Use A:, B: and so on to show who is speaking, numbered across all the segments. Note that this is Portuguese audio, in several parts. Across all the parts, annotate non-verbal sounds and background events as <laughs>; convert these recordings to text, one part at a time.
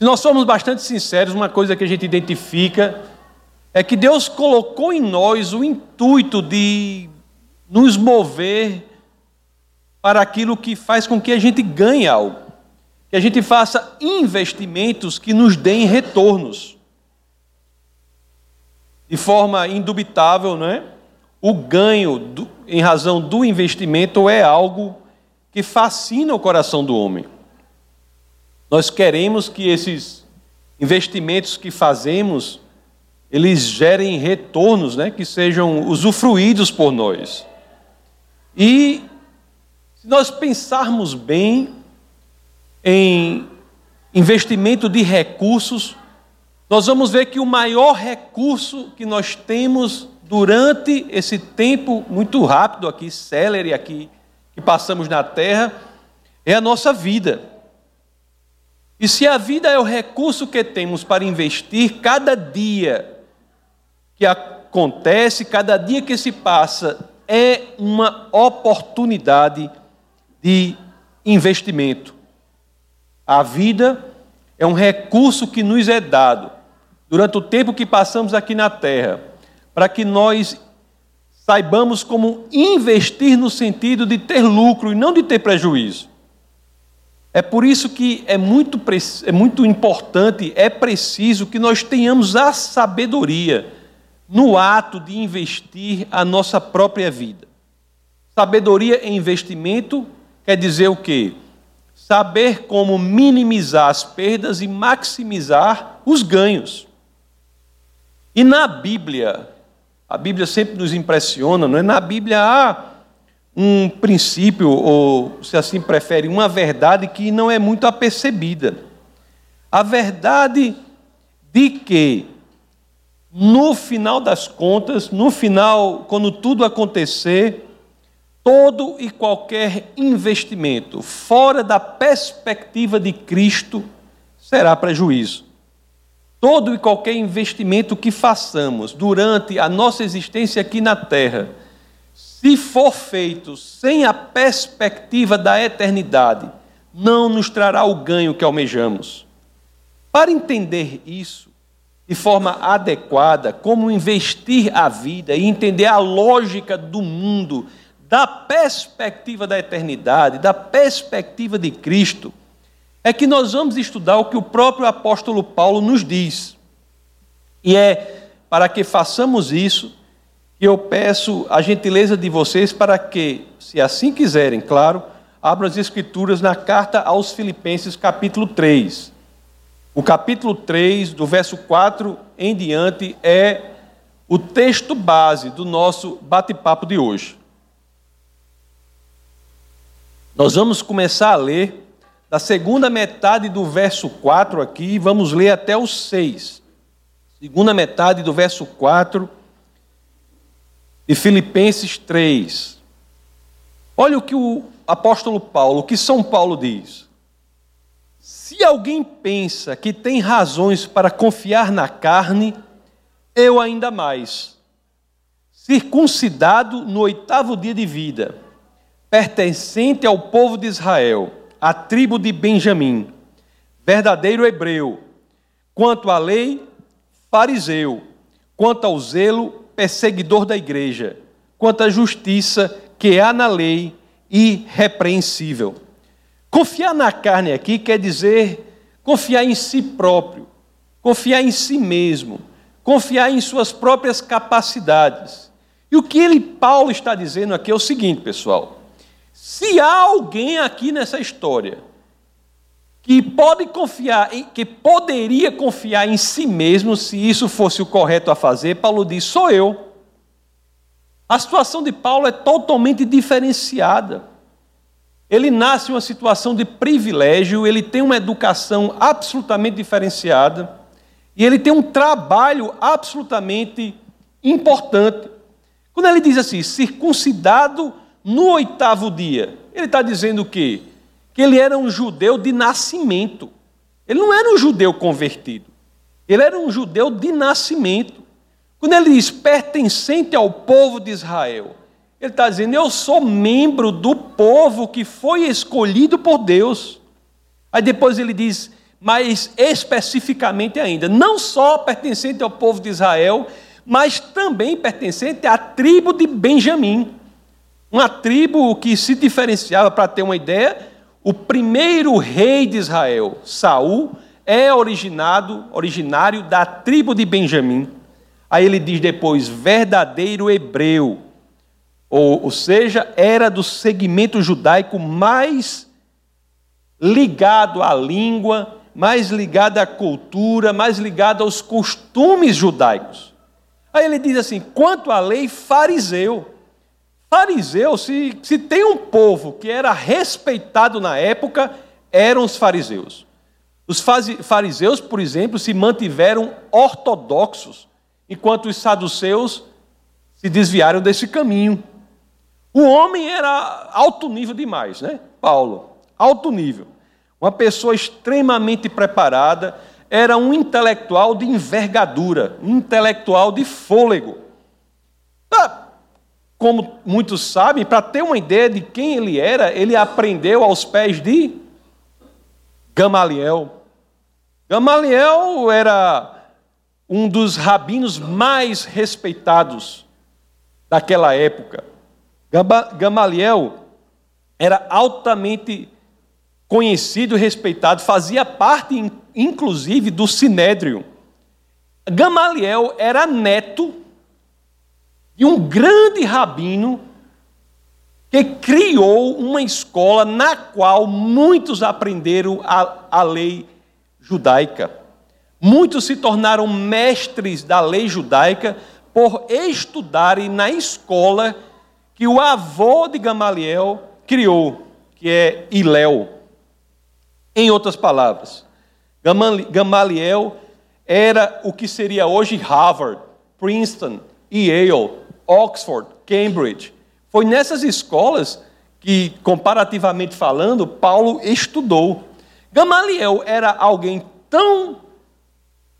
A: Se nós somos bastante sinceros, uma coisa que a gente identifica é que Deus colocou em nós o intuito de nos mover para aquilo que faz com que a gente ganhe algo, que a gente faça investimentos que nos deem retornos. De forma indubitável, não é? O ganho do, em razão do investimento é algo que fascina o coração do homem. Nós queremos que esses investimentos que fazemos eles gerem retornos, né, que sejam usufruídos por nós. E se nós pensarmos bem em investimento de recursos, nós vamos ver que o maior recurso que nós temos durante esse tempo muito rápido aqui, célere aqui, que passamos na terra, é a nossa vida. E se a vida é o recurso que temos para investir, cada dia que acontece, cada dia que se passa, é uma oportunidade de investimento. A vida é um recurso que nos é dado durante o tempo que passamos aqui na terra, para que nós saibamos como investir no sentido de ter lucro e não de ter prejuízo. É por isso que é muito, é muito importante, é preciso que nós tenhamos a sabedoria no ato de investir a nossa própria vida. Sabedoria em investimento quer dizer o quê? Saber como minimizar as perdas e maximizar os ganhos. E na Bíblia, a Bíblia sempre nos impressiona, não é? Na Bíblia há um princípio, ou se assim prefere, uma verdade que não é muito apercebida. A verdade de que, no final das contas, no final, quando tudo acontecer, todo e qualquer investimento fora da perspectiva de Cristo será prejuízo. Todo e qualquer investimento que façamos durante a nossa existência aqui na terra, se for feito sem a perspectiva da eternidade, não nos trará o ganho que almejamos. Para entender isso de forma adequada, como investir a vida e entender a lógica do mundo da perspectiva da eternidade, da perspectiva de Cristo, é que nós vamos estudar o que o próprio apóstolo Paulo nos diz. E é para que façamos isso que eu peço a gentileza de vocês para que, se assim quiserem, claro, abram as escrituras na carta aos Filipenses, capítulo 3. O capítulo 3, do verso 4 em diante, é o texto base do nosso bate-papo de hoje. Nós vamos começar a ler da segunda metade do verso 4 aqui, vamos ler até o 6. Segunda metade do verso 4 de Filipenses 3. Olha o que o apóstolo Paulo, o que São Paulo diz. Se alguém pensa que tem razões para confiar na carne, eu ainda mais. Circuncidado no oitavo dia de vida, pertencente ao povo de Israel, a tribo de Benjamim, verdadeiro hebreu, quanto à lei, fariseu, quanto ao zelo, perseguidor da igreja, quanto à justiça que há na lei, irrepreensível. Confiar na carne aqui quer dizer confiar em si próprio, confiar em si mesmo, confiar em suas próprias capacidades. E o que ele, Paulo, está dizendo aqui é o seguinte, pessoal. Se há alguém aqui nessa história que pode confiar, que poderia confiar em si mesmo se isso fosse o correto a fazer, Paulo diz: sou eu. A situação de Paulo é totalmente diferenciada. Ele nasce em uma situação de privilégio, ele tem uma educação absolutamente diferenciada e ele tem um trabalho absolutamente importante. Quando ele diz assim, circuncidado no oitavo dia. Ele está dizendo o quê? Que ele era um judeu de nascimento. Ele não era um judeu convertido. Ele era um judeu de nascimento. Quando ele diz pertencente ao povo de Israel, ele está dizendo: eu sou membro do povo que foi escolhido por Deus. Aí depois ele diz: mas especificamente ainda, não só pertencente ao povo de Israel, mas também pertencente à tribo de Benjamim. Uma tribo que se diferenciava, para ter uma ideia, o primeiro rei de Israel, Saul, é originado, originário da tribo de Benjamim. Aí ele diz depois, verdadeiro hebreu, ou, ou seja, era do segmento judaico mais ligado à língua, mais ligado à cultura, mais ligado aos costumes judaicos. Aí ele diz assim: quanto à lei, fariseu. Fariseu, se, se tem um povo que era respeitado na época, eram os fariseus. Os fariseus, por exemplo, se mantiveram ortodoxos, enquanto os saduceus se desviaram desse caminho. O homem era alto nível demais, né? Paulo, alto nível. Uma pessoa extremamente preparada, era um intelectual de envergadura, um intelectual de fôlego. Ah, como muitos sabem, para ter uma ideia de quem ele era, ele aprendeu aos pés de Gamaliel. Gamaliel era um dos rabinos mais respeitados daquela época. Gamaliel era altamente conhecido e respeitado, fazia parte, inclusive, do Sinédrio. Gamaliel era neto de um grande rabino que criou uma escola na qual muitos aprenderam a, a lei judaica. Muitos se tornaram mestres da lei judaica por estudarem na escola que o avô de Gamaliel criou, que é Iléu. Em outras palavras, Gamaliel era o que seria hoje Harvard, Princeton, Yale, Oxford, Cambridge. Foi nessas escolas que, comparativamente falando, Paulo estudou. Gamaliel era alguém tão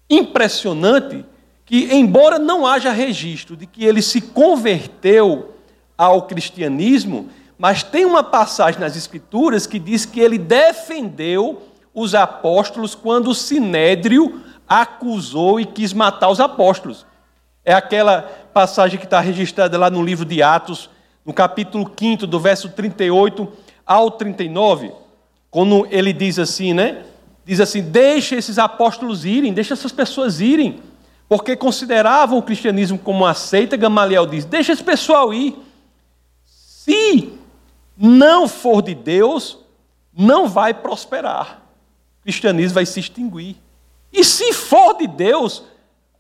A: impressionante que, embora não haja registro de que ele se converteu ao cristianismo, mas tem uma passagem nas Escrituras que diz que ele defendeu os apóstolos quando o sinédrio acusou e quis matar os apóstolos. É aquela passagem que está registrada lá no livro de Atos, no capítulo 5, do verso 38 ao 39, quando ele diz assim, né? Diz assim: deixa esses apóstolos irem, deixa essas pessoas irem, porque consideravam o cristianismo como uma seita. Gamaliel diz: deixa esse pessoal ir. Se não for de Deus, não vai prosperar. O cristianismo vai se extinguir. E se for de Deus,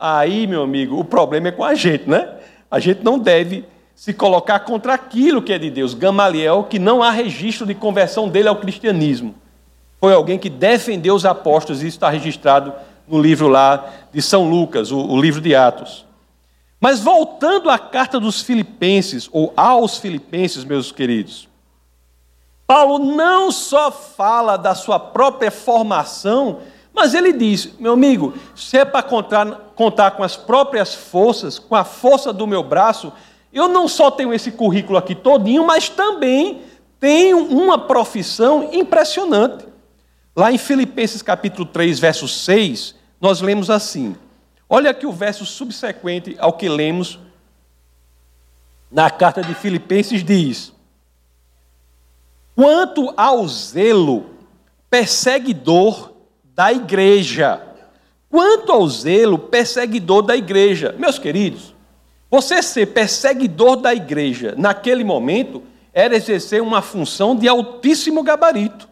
A: aí, meu amigo, o problema é com a gente, né? A gente não deve se colocar contra aquilo que é de Deus. Gamaliel, que não há registro de conversão dele ao cristianismo. Foi alguém que defendeu os apóstolos, isso está registrado no livro lá de São Lucas, o, o livro de Atos. Mas voltando à carta dos Filipenses, ou aos Filipenses, meus queridos, Paulo não só fala da sua própria formação, mas ele diz: meu amigo, se é para contar, contar com as próprias forças, com a força do meu braço, eu não só tenho esse currículo aqui todinho, mas também tenho uma profissão impressionante. Lá em Filipenses capítulo 3, verso 6, nós lemos assim: olha aqui o verso subsequente ao que lemos na carta de Filipenses diz: Quanto ao zelo perseguidor da igreja. Quanto ao zelo perseguidor da igreja. Meus queridos, você ser perseguidor da igreja naquele momento era exercer uma função de altíssimo gabarito.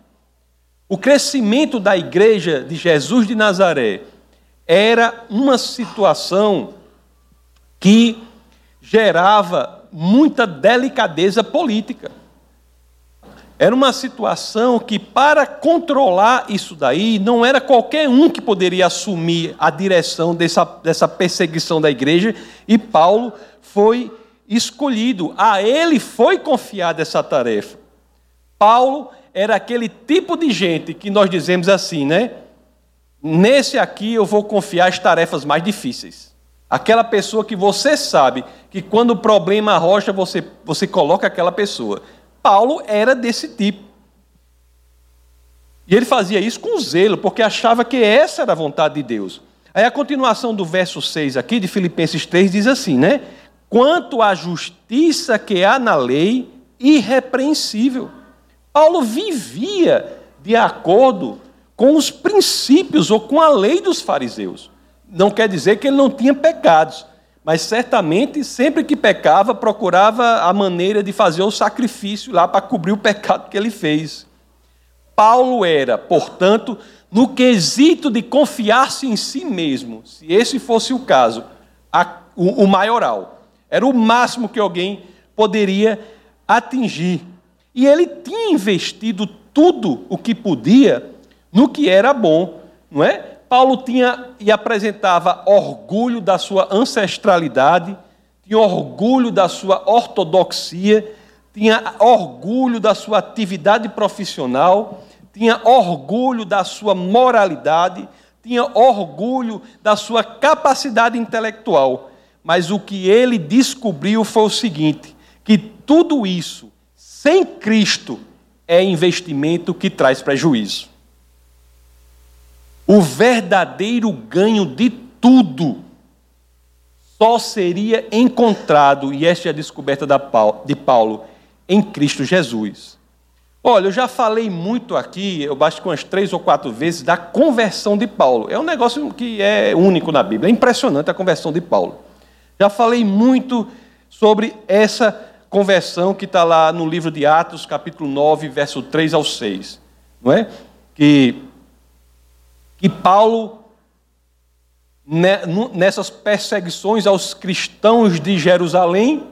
A: O crescimento da igreja de Jesus de Nazaré era uma situação que gerava muita delicadeza política. Era uma situação que, para controlar isso daí, não era qualquer um que poderia assumir a direção dessa, dessa perseguição da igreja, e Paulo foi escolhido, a ele foi confiada essa tarefa. Paulo era aquele tipo de gente que nós dizemos assim, né? Nesse aqui eu vou confiar as tarefas mais difíceis. Aquela pessoa que você sabe que quando o problema arrocha, você, você coloca aquela pessoa. Paulo era desse tipo. E ele fazia isso com zelo, porque achava que essa era a vontade de Deus. Aí a continuação do verso 6 aqui de Filipenses 3 diz assim, né? Quanto à justiça que há na lei, irrepreensível. Paulo vivia de acordo com os princípios ou com a lei dos fariseus. Não quer dizer que ele não tinha pecados, mas certamente, sempre que pecava, procurava a maneira de fazer o sacrifício lá para cobrir o pecado que ele fez. Paulo era, portanto, no quesito de confiar-se em si mesmo, se esse fosse o caso, a, o, o maioral. Era o máximo que alguém poderia atingir. E ele tinha investido tudo o que podia no que era bom, não é? Paulo tinha e apresentava orgulho da sua ancestralidade, tinha orgulho da sua ortodoxia, tinha orgulho da sua atividade profissional, tinha orgulho da sua moralidade, tinha orgulho da sua capacidade intelectual. Mas o que ele descobriu foi o seguinte: que tudo isso, sem Cristo, é investimento que traz prejuízo. O verdadeiro ganho de tudo só seria encontrado, e esta é a descoberta de Paulo, em Cristo Jesus. Olha, eu já falei muito aqui, eu basto com umas três ou quatro vezes, da conversão de Paulo. É um negócio que é único na Bíblia, é impressionante a conversão de Paulo. Já falei muito sobre essa conversão que está lá no livro de Atos, capítulo 9, verso 3 ao 6. Não é? Que, que Paulo, nessas perseguições aos cristãos de Jerusalém,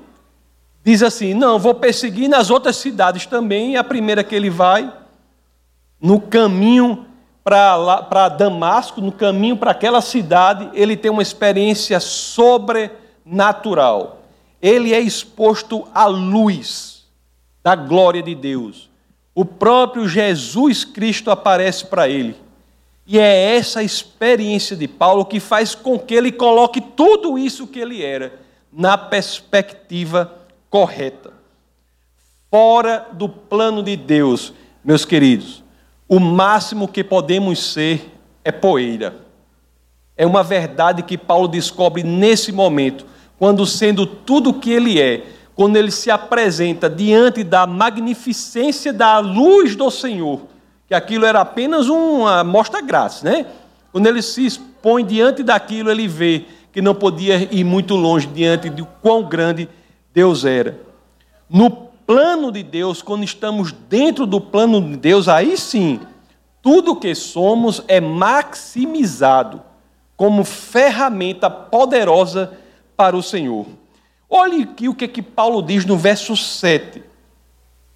A: diz assim: Não, vou perseguir nas outras cidades também. A primeira que ele vai, no caminho para Damasco, no caminho para aquela cidade, ele tem uma experiência sobrenatural. Ele é exposto à luz da glória de Deus. O próprio Jesus Cristo aparece para ele. E é essa experiência de Paulo que faz com que ele coloque tudo isso que ele era na perspectiva correta. Fora do plano de Deus, meus queridos, o máximo que podemos ser é poeira. É uma verdade que Paulo descobre nesse momento, quando, sendo tudo o que ele é, quando ele se apresenta diante da magnificência da luz do Senhor, que aquilo era apenas uma mostra grátis, né? Quando ele se expõe diante daquilo, ele vê que não podia ir muito longe diante de quão grande Deus era. No plano de Deus, quando estamos dentro do plano de Deus, aí sim, tudo que somos é maximizado como ferramenta poderosa para o Senhor. Olhe aqui o que, que Paulo diz no verso 7.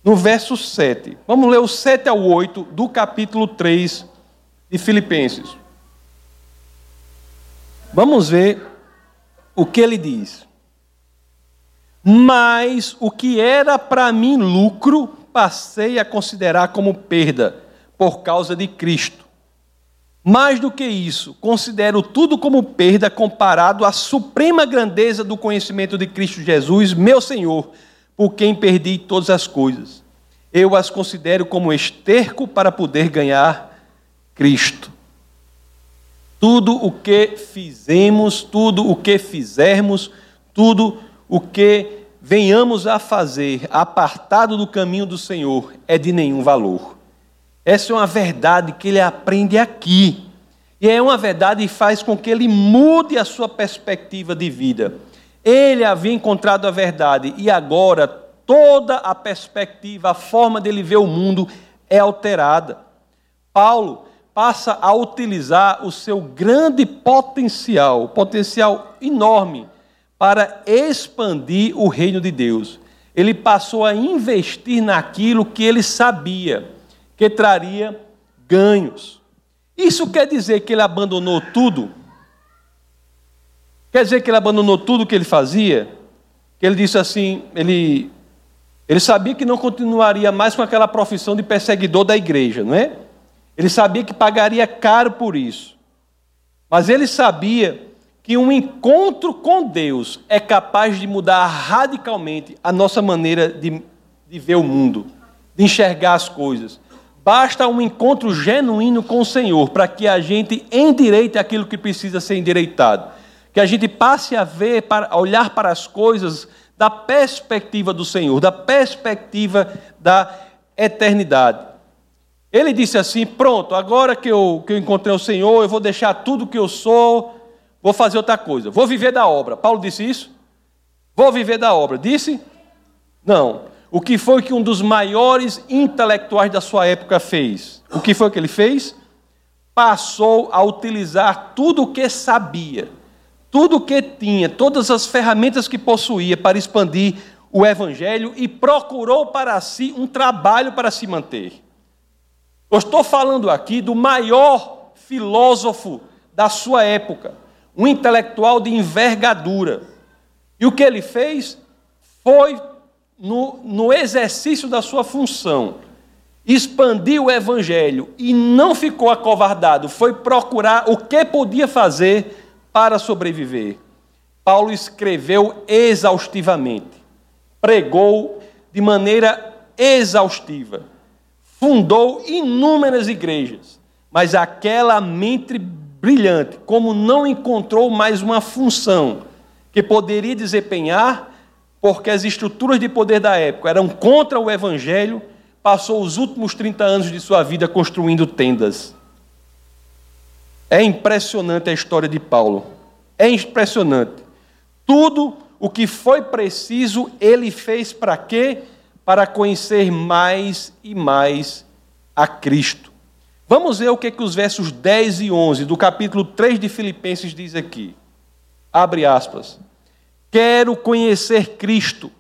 A: No verso 7. Vamos ler o 7 ao 8 do capítulo 3 de Filipenses. Vamos ver o que ele diz. Mas o que era para mim lucro, passei a considerar como perda, por causa de Cristo. Mais do que isso, considero tudo como perda comparado à suprema grandeza do conhecimento de Cristo Jesus, meu Senhor, por quem perdi todas as coisas. Eu as considero como esterco para poder ganhar Cristo. Tudo o que fizemos, tudo o que fizermos, tudo o que venhamos a fazer apartado do caminho do Senhor é de nenhum valor. Essa é uma verdade que ele aprende aqui. E é uma verdade que faz com que ele mude a sua perspectiva de vida. Ele havia encontrado a verdade e agora toda a perspectiva, a forma dele ver o mundo é alterada. Paulo passa a utilizar o seu grande potencial, potencial enorme para expandir o reino de Deus. Ele passou a investir naquilo que ele sabia que traria ganhos. Isso quer dizer que ele abandonou tudo? Quer dizer que ele abandonou tudo que ele fazia? Ele disse assim, ele ele sabia que não continuaria mais com aquela profissão de perseguidor da igreja, não é? Ele sabia que pagaria caro por isso. Mas ele sabia que um encontro com Deus é capaz de mudar radicalmente a nossa maneira de, de ver o mundo, de enxergar as coisas, Basta um encontro genuíno com o Senhor para que a gente endireite aquilo que precisa ser endireitado. Que a gente passe a ver, a olhar para as coisas da perspectiva do Senhor, da perspectiva da eternidade. Ele disse assim: Pronto, agora que eu, que eu encontrei o Senhor, eu vou deixar tudo que eu sou, vou fazer outra coisa, vou viver da obra. Paulo disse isso? Vou viver da obra. Disse? Não. O que foi que um dos maiores intelectuais da sua época fez? O que foi que ele fez? Passou a utilizar tudo o que sabia, tudo o que tinha, todas as ferramentas que possuía para expandir o evangelho e procurou para si um trabalho para se manter. Eu estou falando aqui do maior filósofo da sua época, um intelectual de envergadura. E o que ele fez foi no, no exercício da sua função, expandiu o evangelho e não ficou acovardado, foi procurar o que podia fazer para sobreviver. Paulo escreveu exaustivamente, pregou de maneira exaustiva, fundou inúmeras igrejas, mas aquela mente brilhante, como não encontrou mais uma função que poderia desempenhar, porque as estruturas de poder da época eram contra o evangelho, passou os últimos 30 anos de sua vida construindo tendas. É impressionante a história de Paulo. É impressionante. Tudo o que foi preciso, ele fez para quê? Para conhecer mais e mais a Cristo. Vamos ver o que, que os versos 10 e 11 do capítulo 3 de Filipenses diz aqui. Abre aspas. Quero conhecer Cristo,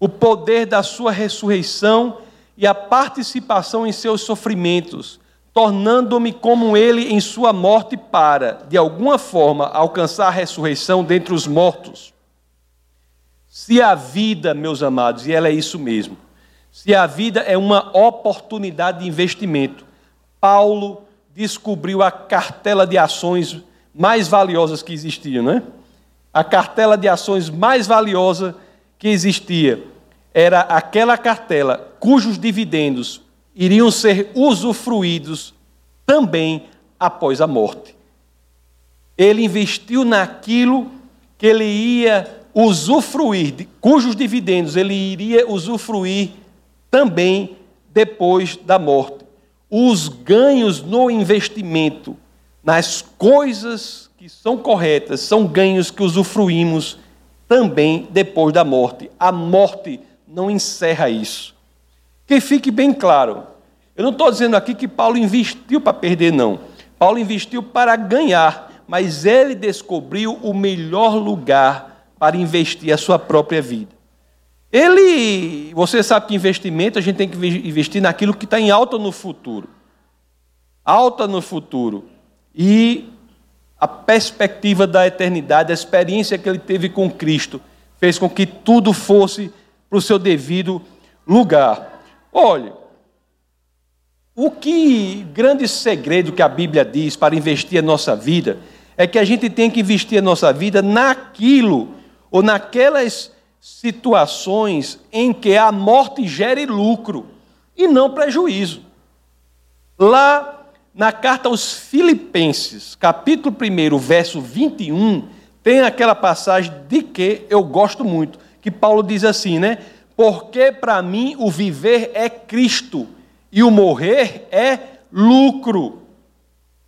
A: o poder da Sua ressurreição e a participação em seus sofrimentos, tornando-me como Ele em Sua morte, para, de alguma forma, alcançar a ressurreição dentre os mortos. Se a vida, meus amados, e ela é isso mesmo, se a vida é uma oportunidade de investimento, Paulo descobriu a cartela de ações mais valiosas que existiam, não é? a cartela de ações mais valiosa que existia era aquela cartela cujos dividendos iriam ser usufruídos também após a morte. Ele investiu naquilo que ele ia usufruir, cujos dividendos ele iria usufruir também depois da morte. Os ganhos no investimento nas coisas que são corretas, são ganhos que usufruímos também depois da morte. A morte não encerra isso. Que fique bem claro. Eu não estou dizendo aqui que Paulo investiu para perder, não. Paulo investiu para ganhar, mas ele descobriu o melhor lugar para investir a sua própria vida. Ele, você sabe que investimento a gente tem que investir naquilo que está em alta no futuro. Alta no futuro. E a perspectiva da eternidade, a experiência que ele teve com Cristo, fez com que tudo fosse para o seu devido lugar. Olha, o que grande segredo que a Bíblia diz para investir a nossa vida é que a gente tem que investir a nossa vida naquilo ou naquelas situações em que a morte gere lucro e não prejuízo. Lá na carta aos Filipenses, capítulo 1, verso 21, tem aquela passagem de que eu gosto muito, que Paulo diz assim, né? Porque para mim o viver é Cristo e o morrer é lucro.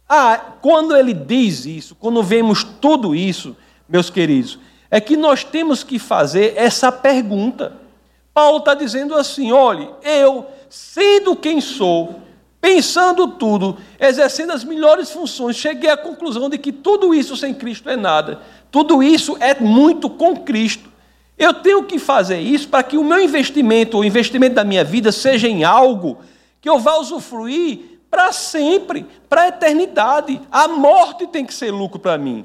A: Ah, quando ele diz isso, quando vemos tudo isso, meus queridos, é que nós temos que fazer essa pergunta. Paulo está dizendo assim: olhe, eu, sendo quem sou, pensando tudo, exercendo as melhores funções, cheguei à conclusão de que tudo isso sem Cristo é nada. Tudo isso é muito com Cristo. Eu tenho que fazer isso para que o meu investimento, o investimento da minha vida, seja em algo que eu vá usufruir para sempre, para a eternidade. A morte tem que ser lucro para mim.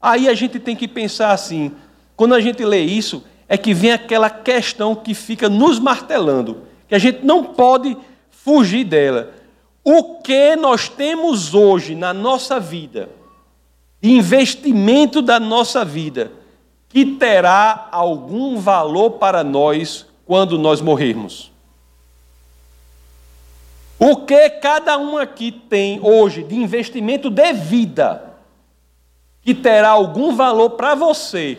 A: Aí a gente tem que pensar assim: quando a gente lê isso, é que vem aquela questão que fica nos martelando, que a gente não pode fugir dela. O que nós temos hoje na nossa vida, investimento da nossa vida, que terá algum valor para nós quando nós morrermos? O que cada um aqui tem hoje de investimento de vida que terá algum valor para você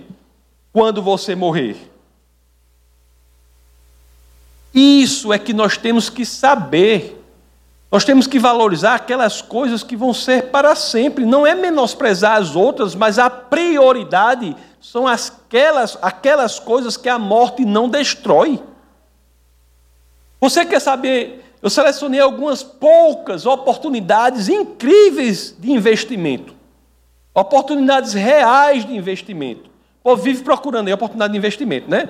A: quando você morrer? Isso é que nós temos que saber. Nós temos que valorizar aquelas coisas que vão ser para sempre. Não é menosprezar as outras, mas a prioridade são aquelas, aquelas coisas que a morte não destrói. Você quer saber eu selecionei algumas poucas oportunidades incríveis de investimento. Oportunidades reais de investimento. O povo vive procurando aí oportunidade de investimento, né?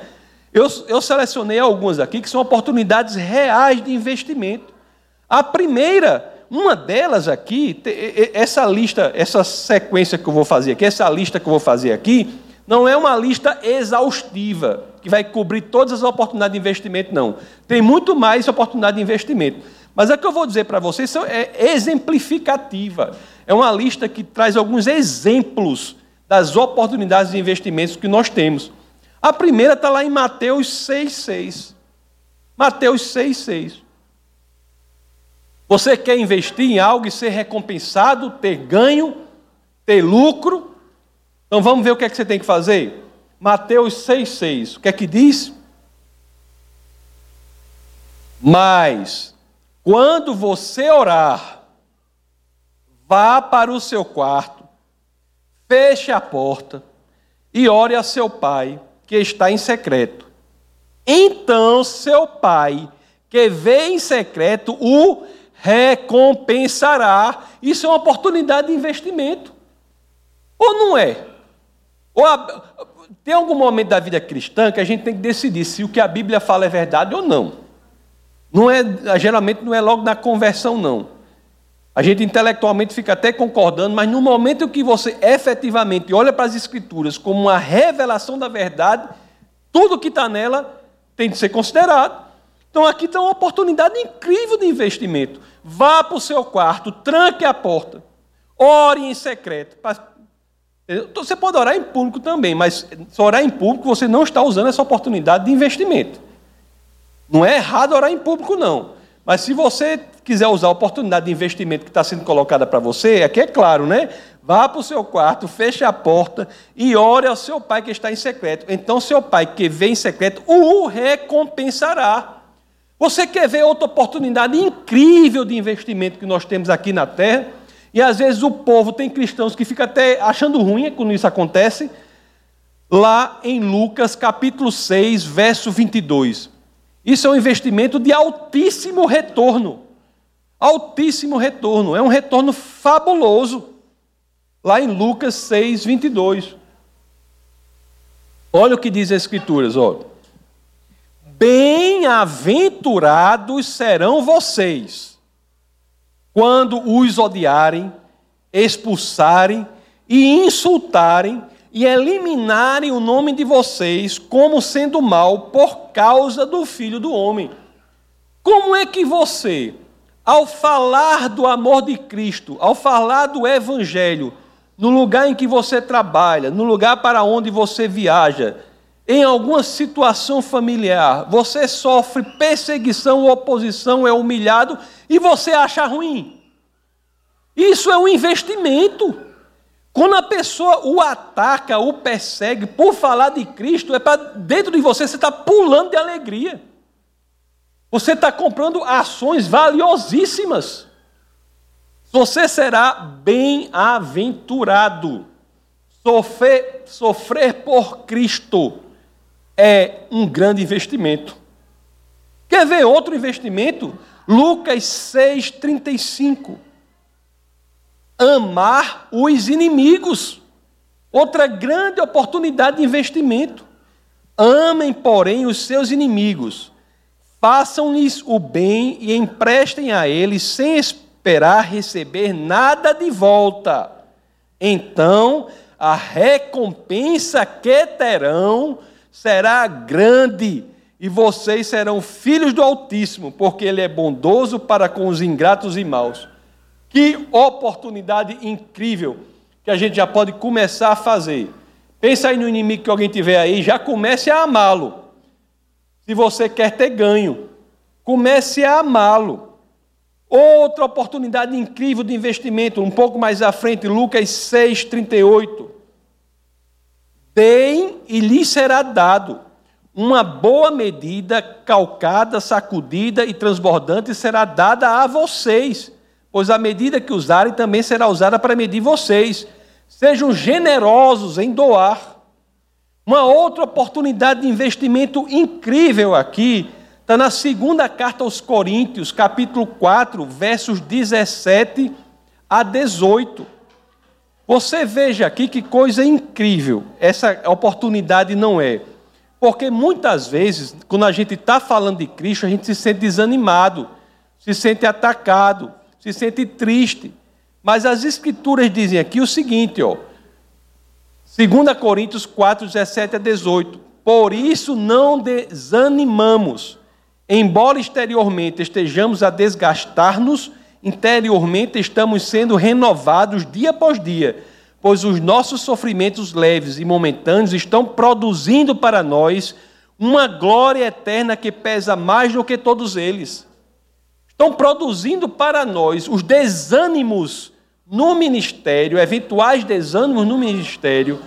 A: Eu, eu selecionei algumas aqui que são oportunidades reais de investimento. A primeira, uma delas aqui, essa lista, essa sequência que eu vou fazer aqui, essa lista que eu vou fazer aqui, não é uma lista exaustiva, que vai cobrir todas as oportunidades de investimento, não. Tem muito mais oportunidade de investimento. Mas a que eu vou dizer para vocês é exemplificativa. É uma lista que traz alguns exemplos das oportunidades de investimentos que nós temos. A primeira está lá em Mateus 6,6. Mateus 6,6. Você quer investir em algo e ser recompensado, ter ganho, ter lucro? Então vamos ver o que é que você tem que fazer? Mateus 6,6. O que é que diz? Mas, quando você orar, vá para o seu quarto, feche a porta e ore a seu pai, que está em secreto. Então, seu pai, que vê em secreto, o recompensará. Isso é uma oportunidade de investimento. Ou não é? Ou a, tem algum momento da vida cristã que a gente tem que decidir se o que a Bíblia fala é verdade ou não. Não é, geralmente não é logo na conversão, não. A gente intelectualmente fica até concordando, mas no momento que você efetivamente olha para as Escrituras como uma revelação da verdade, tudo que está nela tem de ser considerado. Então aqui está uma oportunidade incrível de investimento. Vá para o seu quarto, tranque a porta, ore em secreto. Então, você pode orar em público também, mas se orar em público, você não está usando essa oportunidade de investimento. Não é errado orar em público, não. Mas se você quiser usar a oportunidade de investimento que está sendo colocada para você, aqui é claro, né? Vá para o seu quarto, feche a porta e ore ao seu pai que está em secreto. Então, seu pai que vê em secreto o recompensará. Você quer ver outra oportunidade incrível de investimento que nós temos aqui na terra? E às vezes o povo tem cristãos que ficam até achando ruim quando isso acontece. Lá em Lucas capítulo 6, verso 22. Isso é um investimento de altíssimo retorno. Altíssimo retorno. É um retorno fabuloso. Lá em Lucas 6, 22. Olha o que diz as Escrituras, olha. Bem-aventurados serão vocês quando os odiarem, expulsarem e insultarem e eliminarem o nome de vocês como sendo mal por causa do Filho do Homem. Como é que você, ao falar do amor de Cristo, ao falar do Evangelho, no lugar em que você trabalha, no lugar para onde você viaja, em alguma situação familiar, você sofre perseguição, oposição, é humilhado e você acha ruim. Isso é um investimento. Quando a pessoa o ataca, o persegue por falar de Cristo, é para dentro de você você está pulando de alegria. Você está comprando ações valiosíssimas. Você será bem-aventurado. Sofrer, sofrer por Cristo é um grande investimento. Quer ver outro investimento? Lucas 6,35. Amar os inimigos. Outra grande oportunidade de investimento. Amem, porém, os seus inimigos. Façam-lhes o bem e emprestem a eles sem esperar receber nada de volta. Então, a recompensa que terão será grande e vocês serão filhos do Altíssimo, porque Ele é bondoso para com os ingratos e maus. Que oportunidade incrível que a gente já pode começar a fazer. Pensa aí no inimigo que alguém tiver aí, já comece a amá-lo. Se você quer ter ganho, comece a amá-lo. Outra oportunidade incrível de investimento, um pouco mais à frente, Lucas 6, 38. Deem e lhes será dado. Uma boa medida, calcada, sacudida e transbordante será dada a vocês, pois a medida que usarem também será usada para medir vocês. Sejam generosos em doar. Uma outra oportunidade de investimento incrível aqui está na segunda carta aos Coríntios, capítulo 4, versos 17 a 18. Você veja aqui que coisa incrível essa oportunidade não é. Porque muitas vezes, quando a gente está falando de Cristo, a gente se sente desanimado, se sente atacado, se sente triste. Mas as Escrituras dizem aqui o seguinte, ó. 2 Coríntios 4, 17 a 18. Por isso não desanimamos, embora exteriormente estejamos a desgastar-nos, interiormente estamos sendo renovados dia após dia, pois os nossos sofrimentos leves e momentâneos estão produzindo para nós uma glória eterna que pesa mais do que todos eles. Estão produzindo para nós os desânimos no ministério, eventuais desânimos no ministério,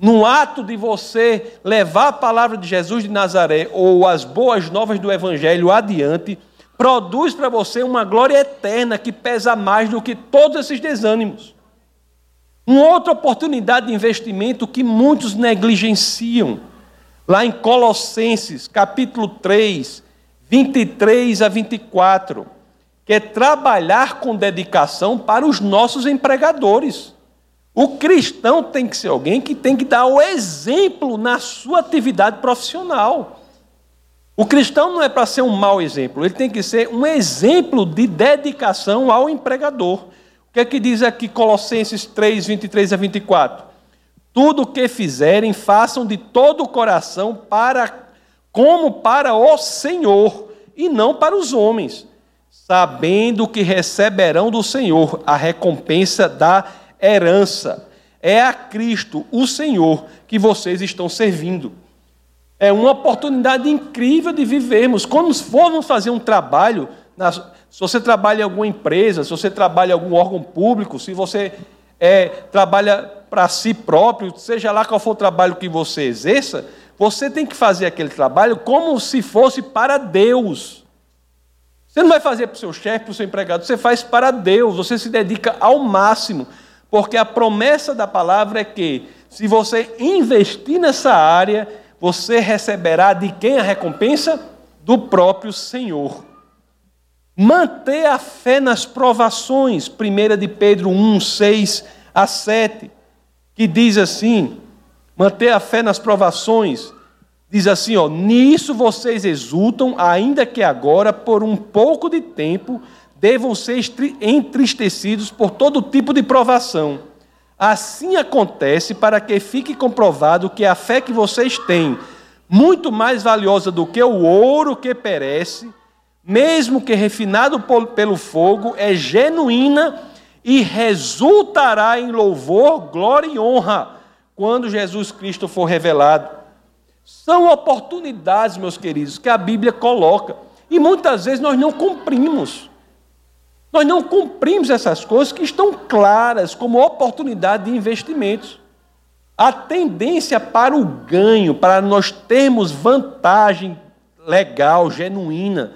A: no ato de você levar a palavra de Jesus de Nazaré ou as boas novas do Evangelho adiante, produz para você uma glória eterna que pesa mais do que todos esses desânimos. Uma outra oportunidade de investimento que muitos negligenciam, lá em Colossenses, capítulo 3, 23 a 24 que é trabalhar com dedicação para os nossos empregadores. O cristão tem que ser alguém que tem que dar o exemplo na sua atividade profissional. O cristão não é para ser um mau exemplo, ele tem que ser um exemplo de dedicação ao empregador. O que é que diz aqui Colossenses 3, 23 a 24? Tudo o que fizerem, façam de todo o coração para como para o Senhor e não para os homens sabendo que receberão do Senhor a recompensa da herança. É a Cristo, o Senhor, que vocês estão servindo. É uma oportunidade incrível de vivermos. Quando formos fazer um trabalho, se você trabalha em alguma empresa, se você trabalha em algum órgão público, se você é, trabalha para si próprio, seja lá qual for o trabalho que você exerça, você tem que fazer aquele trabalho como se fosse para Deus. Você não vai fazer para o seu chefe, para o seu empregado, você faz para Deus, você se dedica ao máximo, porque a promessa da palavra é que, se você investir nessa área, você receberá de quem a recompensa? Do próprio Senhor. Manter a fé nas provações, 1 de Pedro 1, 6 a 7, que diz assim: manter a fé nas provações, Diz assim, ó, nisso vocês exultam, ainda que agora, por um pouco de tempo, devam ser entristecidos por todo tipo de provação. Assim acontece para que fique comprovado que a fé que vocês têm, muito mais valiosa do que o ouro que perece, mesmo que refinado pelo fogo, é genuína e resultará em louvor, glória e honra quando Jesus Cristo for revelado. São oportunidades, meus queridos, que a Bíblia coloca. E muitas vezes nós não cumprimos. Nós não cumprimos essas coisas que estão claras como oportunidade de investimentos. A tendência para o ganho, para nós termos vantagem legal, genuína,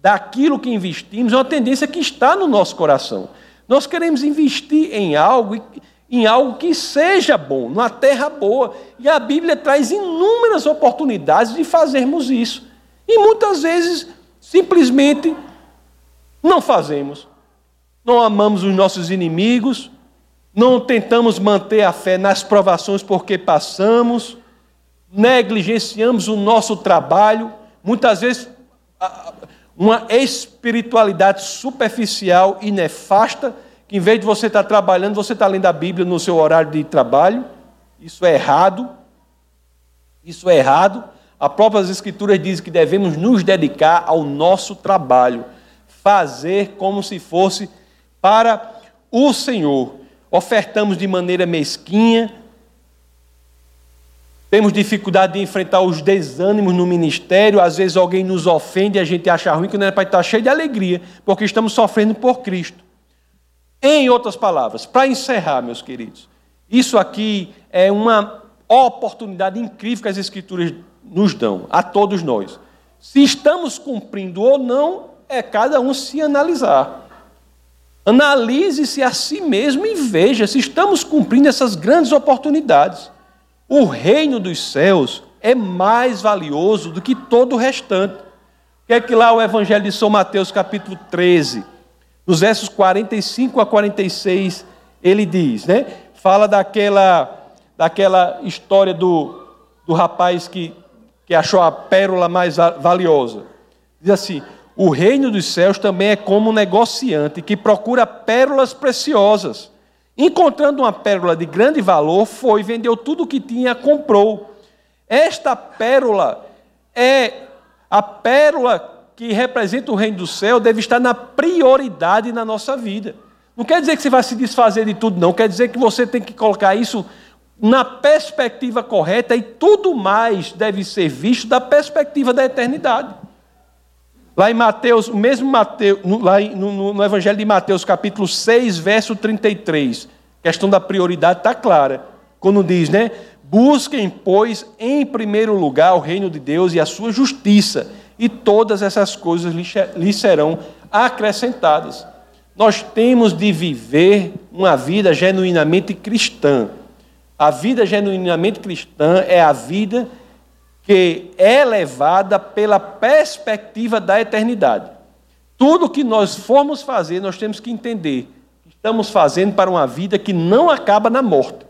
A: daquilo que investimos, é uma tendência que está no nosso coração. Nós queremos investir em algo em algo que seja bom, numa terra boa. E a Bíblia traz inúmeras oportunidades de fazermos isso. E muitas vezes, simplesmente, não fazemos. Não amamos os nossos inimigos, não tentamos manter a fé nas provações porque passamos, negligenciamos o nosso trabalho, muitas vezes uma espiritualidade superficial e nefasta que em vez de você estar trabalhando, você está lendo a Bíblia no seu horário de trabalho. Isso é errado. Isso é errado. A própria Escrituras diz que devemos nos dedicar ao nosso trabalho, fazer como se fosse para o Senhor. Ofertamos de maneira mesquinha, temos dificuldade de enfrentar os desânimos no ministério, às vezes alguém nos ofende e a gente acha ruim, que não é para estar cheio de alegria, porque estamos sofrendo por Cristo. Em outras palavras, para encerrar, meus queridos, isso aqui é uma oportunidade incrível que as Escrituras nos dão, a todos nós. Se estamos cumprindo ou não, é cada um se analisar. Analise-se a si mesmo e veja se estamos cumprindo essas grandes oportunidades. O reino dos céus é mais valioso do que todo o restante. O que é que lá o Evangelho de São Mateus, capítulo 13, nos versos 45 a 46, ele diz, né? Fala daquela, daquela história do, do rapaz que, que achou a pérola mais valiosa. Diz assim: o reino dos céus também é como um negociante que procura pérolas preciosas. Encontrando uma pérola de grande valor, foi, vendeu tudo o que tinha, comprou. Esta pérola é a pérola que representa o reino do céu, deve estar na prioridade na nossa vida. Não quer dizer que você vai se desfazer de tudo, não. Quer dizer que você tem que colocar isso na perspectiva correta e tudo mais deve ser visto da perspectiva da eternidade. Lá em Mateus, o mesmo Mateus, lá no, no, Evangelho de Mateus, capítulo 6, verso 33, a questão da prioridade está clara. Quando diz, né? Busquem, pois, em primeiro lugar o reino de Deus e a sua justiça, e todas essas coisas lhe serão acrescentadas. Nós temos de viver uma vida genuinamente cristã. A vida genuinamente cristã é a vida que é levada pela perspectiva da eternidade. Tudo que nós formos fazer, nós temos que entender que estamos fazendo para uma vida que não acaba na morte.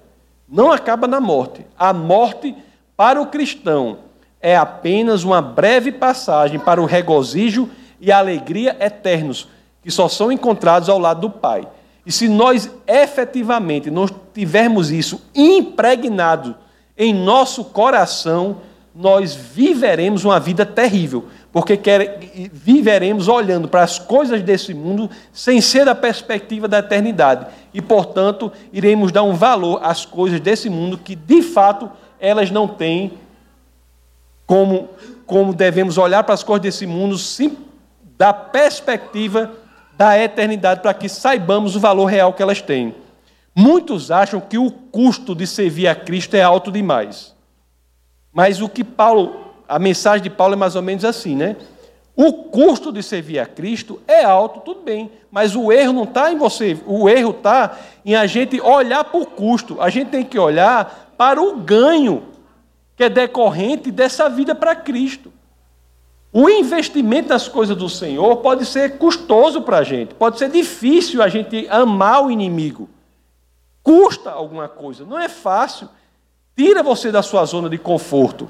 A: Não acaba na morte. A morte para o cristão é apenas uma breve passagem para o regozijo e a alegria eternos, que só são encontrados ao lado do Pai. E se nós efetivamente não tivermos isso impregnado em nosso coração, nós viveremos uma vida terrível, porque quer, viveremos olhando para as coisas desse mundo sem ser da perspectiva da eternidade. E, portanto, iremos dar um valor às coisas desse mundo que, de fato, elas não têm como, como devemos olhar para as coisas desse mundo sim, da perspectiva da eternidade, para que saibamos o valor real que elas têm. Muitos acham que o custo de servir a Cristo é alto demais. Mas o que Paulo, a mensagem de Paulo é mais ou menos assim, né? O custo de servir a Cristo é alto, tudo bem, mas o erro não está em você, o erro está em a gente olhar para o custo, a gente tem que olhar para o ganho que é decorrente dessa vida para Cristo. O investimento nas coisas do Senhor pode ser custoso para a gente, pode ser difícil a gente amar o inimigo. Custa alguma coisa, não é fácil. Tira você da sua zona de conforto.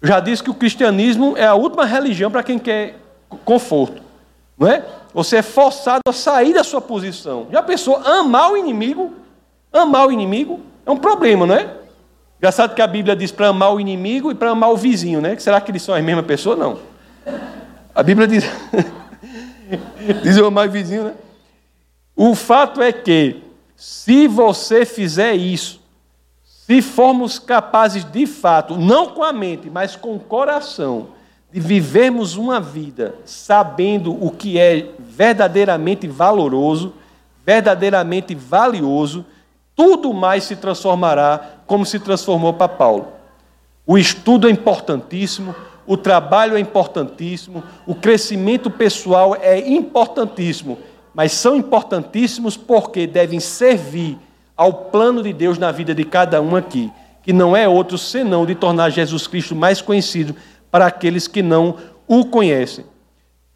A: Eu já disse que o cristianismo é a última religião para quem quer conforto. Não é? Você é forçado a sair da sua posição. Já pensou amar o inimigo? Amar o inimigo é um problema, não é? Engraçado que a Bíblia diz para amar o inimigo e para amar o vizinho, né? Será que eles são a mesma pessoa? Não. A Bíblia diz. <laughs> diz eu amar o vizinho, né? O fato é que, se você fizer isso, se formos capazes de fato, não com a mente, mas com o coração, de vivermos uma vida sabendo o que é verdadeiramente valoroso, verdadeiramente valioso, tudo mais se transformará como se transformou para Paulo. O estudo é importantíssimo, o trabalho é importantíssimo, o crescimento pessoal é importantíssimo, mas são importantíssimos porque devem servir ao plano de Deus na vida de cada um aqui, que não é outro senão de tornar Jesus Cristo mais conhecido para aqueles que não o conhecem.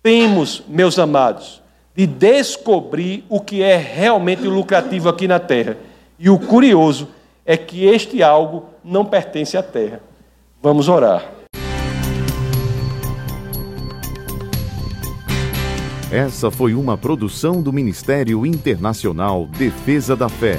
A: Temos, meus amados, de descobrir o que é realmente lucrativo aqui na terra. E o curioso é que este algo não pertence à terra. Vamos orar.
B: Essa foi uma produção do Ministério Internacional Defesa da Fé